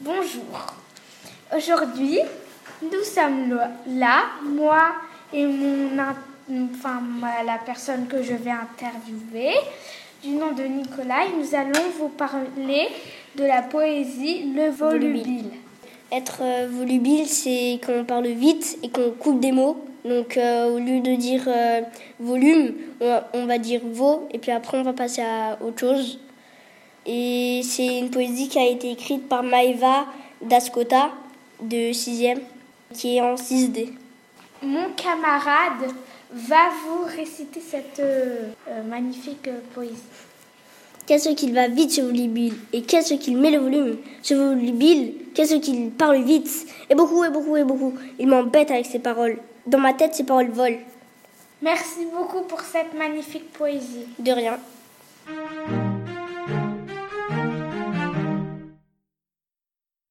Bonjour. Aujourd'hui, nous sommes là, moi et mon, enfin, la personne que je vais interviewer, du nom de Nicolas, et nous allons vous parler de la poésie Le Volubile. Être euh, volubile, c'est quand on parle vite et qu'on coupe des mots. Donc euh, au lieu de dire euh, volume, on va, dire vo, et puis après on va passer à autre chose. Et c'est une poésie qui a été écrite par Maeva Dascota de 6e, qui est en 6D. Mon camarade va vous réciter cette magnifique poésie. Qu'est-ce qu'il va vite ce volubile Et qu'est-ce qu'il met le volume Ce volubile, qu'est-ce qu'il parle vite? Et beaucoup, et beaucoup, et beaucoup. Il m'embête avec ses paroles. Dans ma tête, ses paroles volent. Merci beaucoup pour cette magnifique poésie. De rien.